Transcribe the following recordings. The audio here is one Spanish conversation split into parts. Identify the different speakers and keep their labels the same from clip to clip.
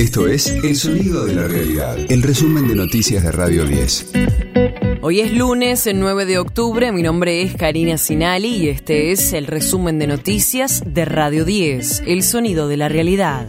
Speaker 1: Esto es El Sonido de la Realidad, el resumen de noticias de Radio 10.
Speaker 2: Hoy es lunes, el 9 de octubre. Mi nombre es Karina Sinali y este es el resumen de noticias de Radio 10, El Sonido de la Realidad.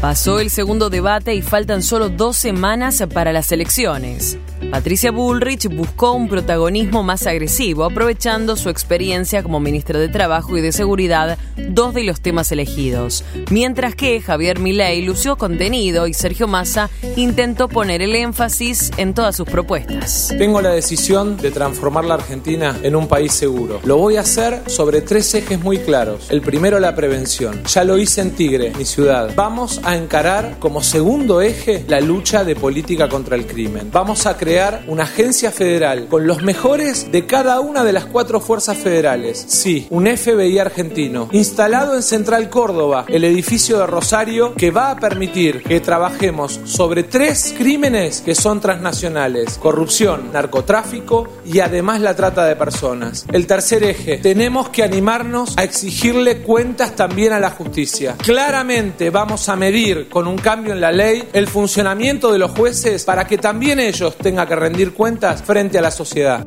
Speaker 2: Pasó el segundo debate y faltan solo dos semanas para las elecciones. Patricia Bullrich buscó un protagonismo más agresivo, aprovechando su experiencia como ministra de Trabajo y de Seguridad, dos de los temas elegidos. Mientras que Javier Milei lució contenido y Sergio Massa intentó poner el énfasis en todas sus propuestas.
Speaker 3: Tengo la decisión de transformar la Argentina en un país seguro. Lo voy a hacer sobre tres ejes muy claros. El primero, la prevención. Ya lo hice en Tigre, mi ciudad. Vamos a encarar como segundo eje la lucha de política contra el crimen. Vamos a crear una agencia federal con los mejores de cada una de las cuatro fuerzas federales. Sí, un FBI argentino, instalado en Central Córdoba, el edificio de Rosario, que va a permitir que trabajemos sobre tres crímenes que son transnacionales, corrupción, narcotráfico y además la trata de personas. El tercer eje, tenemos que animarnos a exigirle cuentas también a la justicia. Claramente vamos a medir con un cambio en la ley el funcionamiento de los jueces para que también ellos tengan que rendir cuentas frente a la sociedad.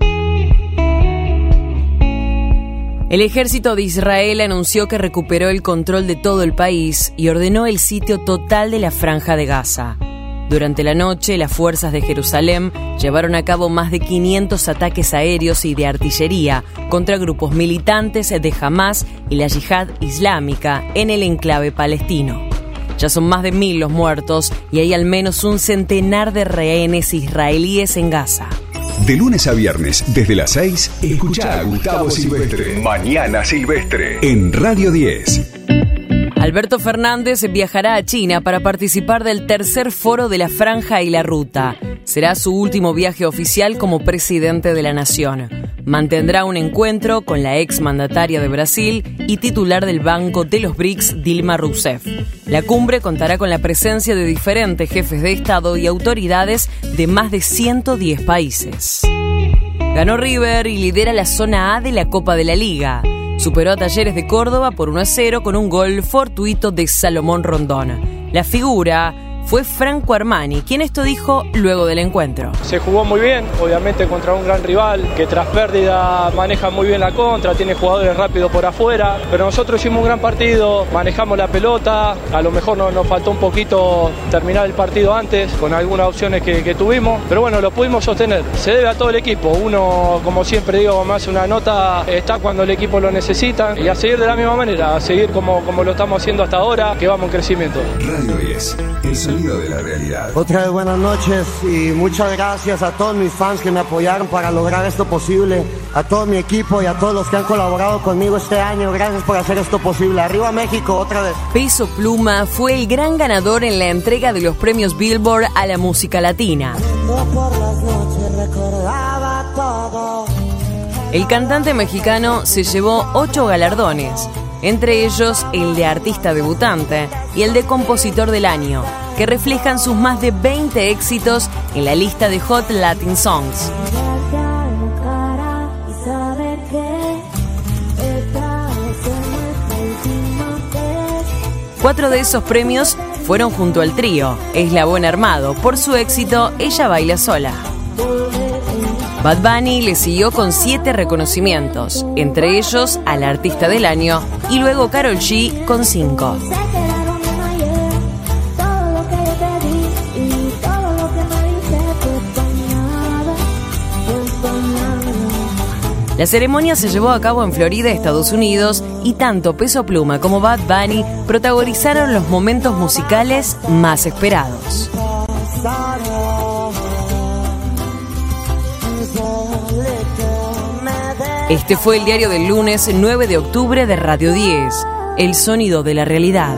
Speaker 2: El ejército de Israel anunció que recuperó el control de todo el país y ordenó el sitio total de la franja de Gaza. Durante la noche, las fuerzas de Jerusalén llevaron a cabo más de 500 ataques aéreos y de artillería contra grupos militantes de Hamas y la yihad islámica en el enclave palestino. Ya son más de mil los muertos y hay al menos un centenar de rehenes israelíes en Gaza.
Speaker 1: De lunes a viernes, desde las 6, escucha a Gustavo Silvestre. Mañana Silvestre. En Radio 10.
Speaker 2: Alberto Fernández viajará a China para participar del tercer foro de la Franja y la Ruta. Será su último viaje oficial como presidente de la nación. Mantendrá un encuentro con la ex mandataria de Brasil y titular del Banco de los BRICS, Dilma Rousseff. La cumbre contará con la presencia de diferentes jefes de Estado y autoridades de más de 110 países. Ganó River y lidera la zona A de la Copa de la Liga. Superó a Talleres de Córdoba por 1 a 0 con un gol fortuito de Salomón Rondón. La figura fue Franco Armani, quien esto dijo luego del encuentro.
Speaker 4: Se jugó muy bien, obviamente contra un gran rival que tras pérdida maneja muy bien la contra, tiene jugadores rápidos por afuera, pero nosotros hicimos un gran partido, manejamos la pelota, a lo mejor nos, faltó un poquito terminar el partido antes con algunas opciones que, tuvimos, pero bueno, lo pudimos sostener. Se debe a todo el equipo, uno como siempre digo, más una nota está cuando el equipo lo necesita y a seguir de la misma manera, a seguir como, como lo estamos haciendo hasta ahora, que vamos en crecimiento.
Speaker 1: Radio 10, de la realidad.
Speaker 5: Otra vez buenas noches y muchas gracias a todos mis fans que me apoyaron para lograr esto posible, a todo mi equipo y a todos los que han colaborado conmigo este año. Gracias por hacer esto posible. Arriba México, otra vez.
Speaker 2: Peso Pluma fue el gran ganador en la entrega de los premios Billboard a la música latina. El cantante mexicano se llevó ocho galardones, entre ellos el de artista debutante y el de compositor del año, que reflejan sus más de 20 éxitos en la lista de Hot Latin Songs. Cuatro de esos premios fueron junto al trío Eslabón Armado por su éxito Ella Baila Sola. Bad Bunny le siguió con siete reconocimientos, entre ellos al Artista del Año y luego Carol G con cinco. La ceremonia se llevó a cabo en Florida, Estados Unidos, y tanto Peso Pluma como Bad Bunny protagonizaron los momentos musicales más esperados. Este fue el diario del lunes 9 de octubre de Radio 10, El sonido de la realidad.